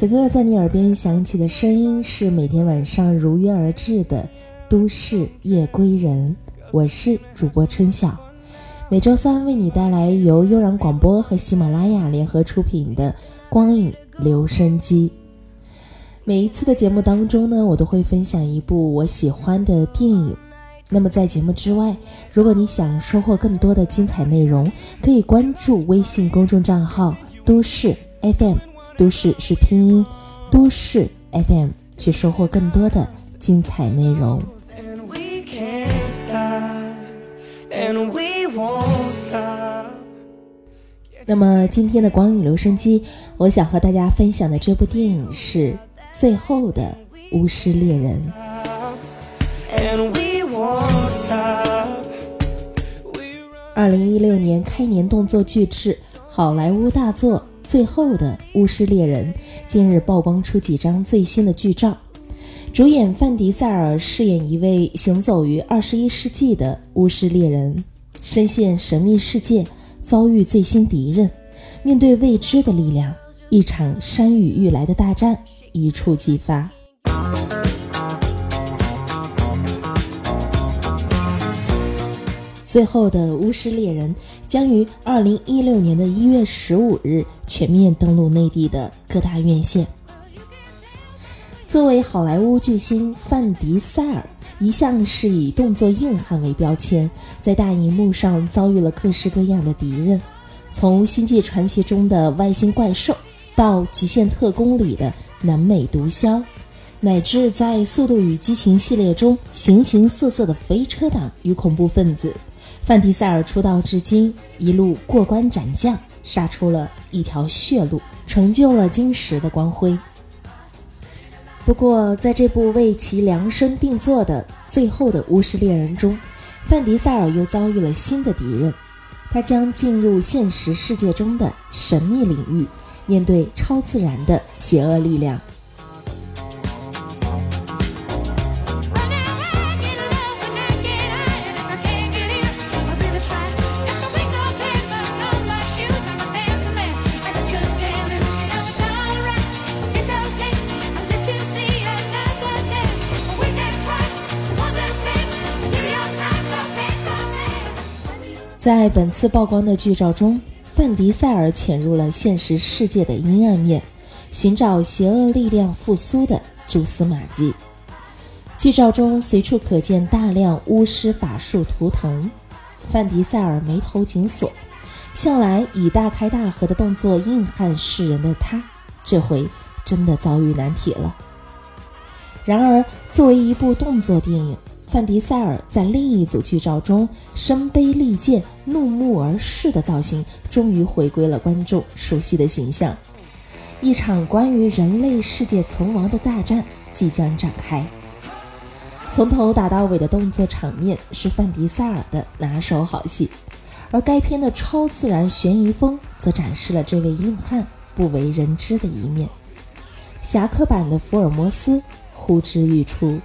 此刻在你耳边响起的声音是每天晚上如约而至的都市夜归人，我是主播春晓，每周三为你带来由悠然广播和喜马拉雅联合出品的光影留声机。每一次的节目当中呢，我都会分享一部我喜欢的电影。那么在节目之外，如果你想收获更多的精彩内容，可以关注微信公众账号都市 FM。都市是拼音，都市 FM 去收获更多的精彩内容。那么今天的光影留声机，我想和大家分享的这部电影是《最后的巫师猎人》。二零一六年开年动作巨制好莱坞大作。最后的巫师猎人。近日曝光出几张最新的剧照，主演范迪塞尔饰演一位行走于二十一世纪的巫师猎人，深陷神秘世界，遭遇最新敌人，面对未知的力量，一场山雨欲来的大战一触即发。最后的巫师猎人将于二零一六年的一月十五日全面登陆内地的各大院线。作为好莱坞巨星范迪塞尔，一向是以动作硬汉为标签，在大荧幕上遭遇了各式各样的敌人，从《星际传奇》中的外星怪兽，到《极限特工》里的南美毒枭，乃至在《速度与激情》系列中形形色色的飞车党与恐怖分子。范迪塞尔出道至今，一路过关斩将，杀出了一条血路，成就了金石的光辉。不过，在这部为其量身定做的《最后的巫师猎人》中，范迪塞尔又遭遇了新的敌人，他将进入现实世界中的神秘领域，面对超自然的邪恶力量。在本次曝光的剧照中，范迪塞尔潜入了现实世界的阴暗面，寻找邪恶力量复苏的蛛丝马迹。剧照中随处可见大量巫师法术图腾，范迪塞尔眉头紧锁，向来以大开大合的动作硬汉示人的他，这回真的遭遇难题了。然而，作为一部动作电影，范迪塞尔在另一组剧照中身背利剑、怒目而视的造型，终于回归了观众熟悉的形象。一场关于人类世界存亡的大战即将展开，从头打到尾的动作场面是范迪塞尔的拿手好戏，而该片的超自然悬疑风则展示了这位硬汉不为人知的一面。侠客版的福尔摩斯呼之欲出。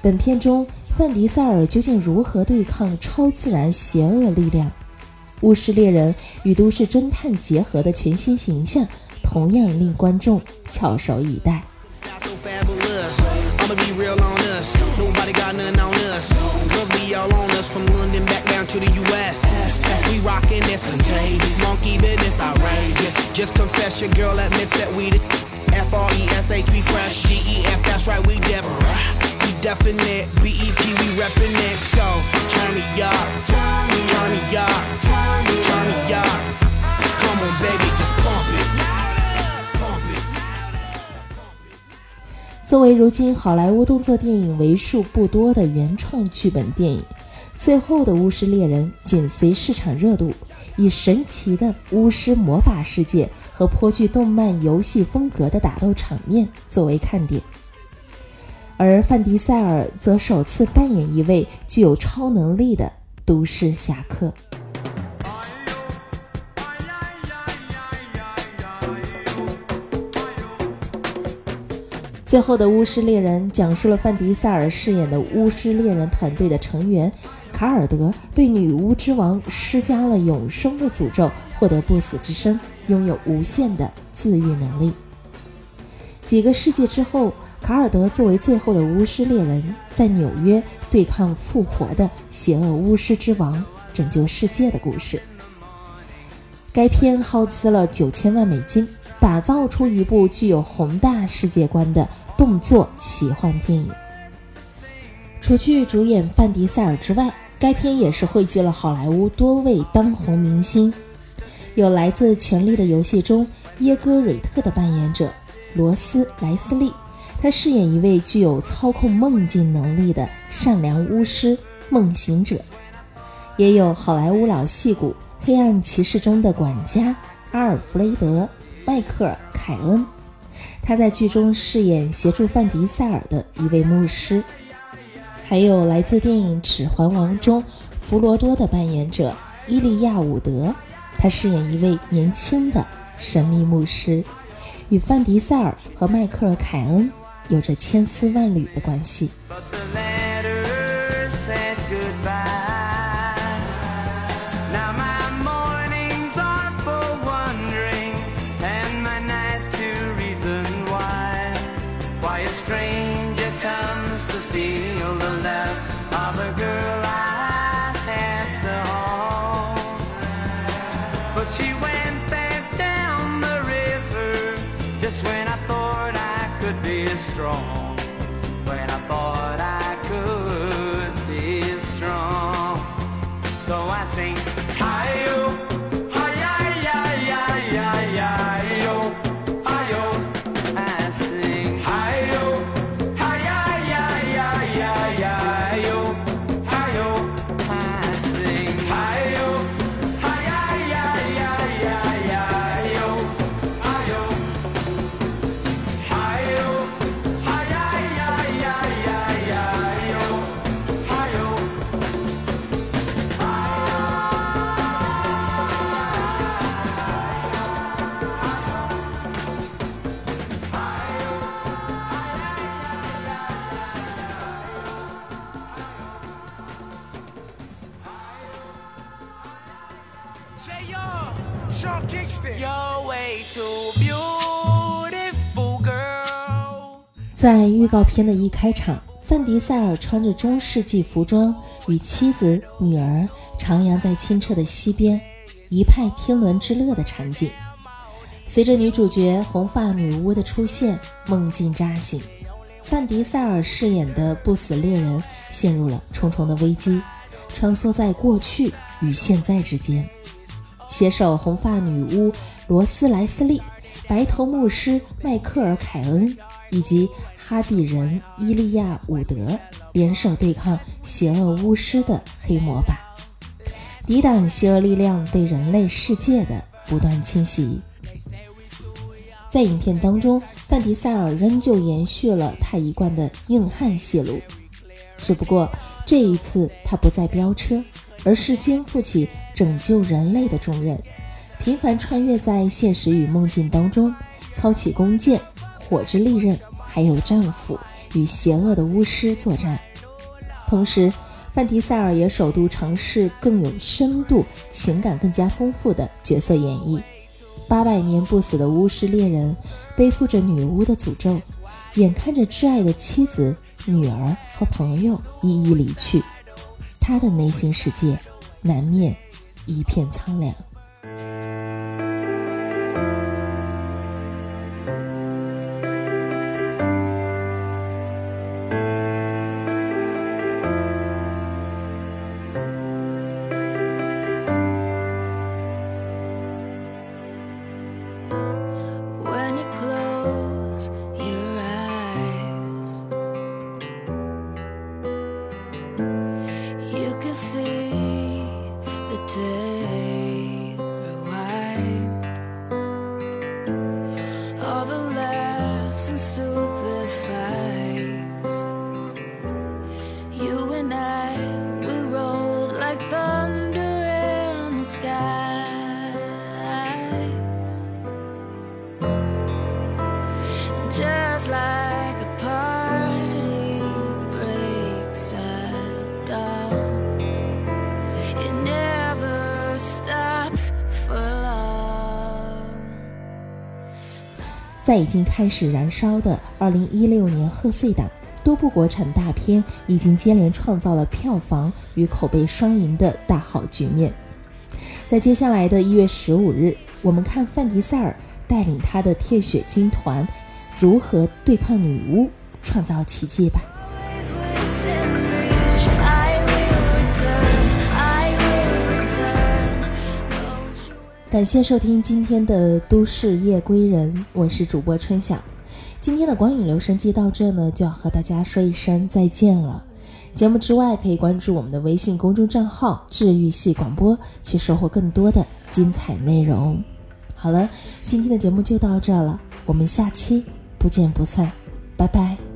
本片中，范迪塞尔究竟如何对抗超自然邪恶力量？巫师猎人与都市侦探结合的全新形象，同样令观众翘首以待。Definite BEP we reppin' it so turn me up turn me up turn me up come on baby just pump it 作为如今好莱坞动作电影为数不多的原创剧本电影，《最后的巫师猎人》紧随市场热度，以神奇的巫师魔法世界和颇具动漫游戏风格的打斗场面作为看点。而范迪塞尔则首次扮演一位具有超能力的都市侠客。最后的巫师猎人讲述了范迪塞尔饰演的巫师猎人团队的成员卡尔德被女巫之王施加了永生的诅咒，获得不死之身，拥有无限的自愈能力。几个世纪之后，卡尔德作为最后的巫师猎人，在纽约对抗复活的邪恶巫师之王，拯救世界的故事。该片耗资了九千万美金，打造出一部具有宏大世界观的动作奇幻电影。除去主演范迪塞尔之外，该片也是汇聚了好莱坞多位当红明星，有来自《权力的游戏》中耶戈瑞特的扮演者。罗斯莱斯利，他饰演一位具有操控梦境能力的善良巫师梦行者，也有好莱坞老戏骨《黑暗骑士》中的管家阿尔弗雷德·迈克尔·凯恩，他在剧中饰演协助范迪塞尔的一位牧师，还有来自电影《指环王》中弗罗多的扮演者伊利亚伍德，他饰演一位年轻的神秘牧师。与范迪塞尔和迈克尔·凯恩有着千丝万缕的关系。strong when I thought 在预告片的一开场，范迪塞尔穿着中世纪服装，与妻子、女儿徜徉在清澈的溪边，一派天伦之乐的场景。随着女主角红发女巫的出现，梦境扎醒，范迪塞尔饰演的不死猎人陷入了重重的危机，穿梭在过去与现在之间。携手红发女巫罗斯莱斯利、白头牧师迈克尔凯恩。以及哈比人伊利亚伍德联手对抗邪恶巫师的黑魔法，抵挡邪恶力量对人类世界的不断侵袭。在影片当中，范迪塞尔仍旧延续了他一贯的硬汉戏路，只不过这一次他不再飙车，而是肩负起拯救人类的重任，频繁穿越在现实与梦境当中，操起弓箭。火之利刃，还有战斧与邪恶的巫师作战。同时，范迪塞尔也首度尝试更有深度、情感更加丰富的角色演绎。八百年不死的巫师猎人，背负着女巫的诅咒，眼看着挚爱的妻子、女儿和朋友一一离去，他的内心世界难免一片苍凉。在已经开始燃烧的2016年贺岁档，多部国产大片已经接连创造了票房与口碑双赢的大好局面。在接下来的一月十五日，我们看范迪塞尔带领他的铁血军团如何对抗女巫，创造奇迹吧。感谢收听今天的都市夜归人，我是主播春晓。今天的光影留声机到这呢，就要和大家说一声再见了。节目之外，可以关注我们的微信公众账号“治愈系广播”，去收获更多的精彩内容。好了，今天的节目就到这了，我们下期不见不散，拜拜。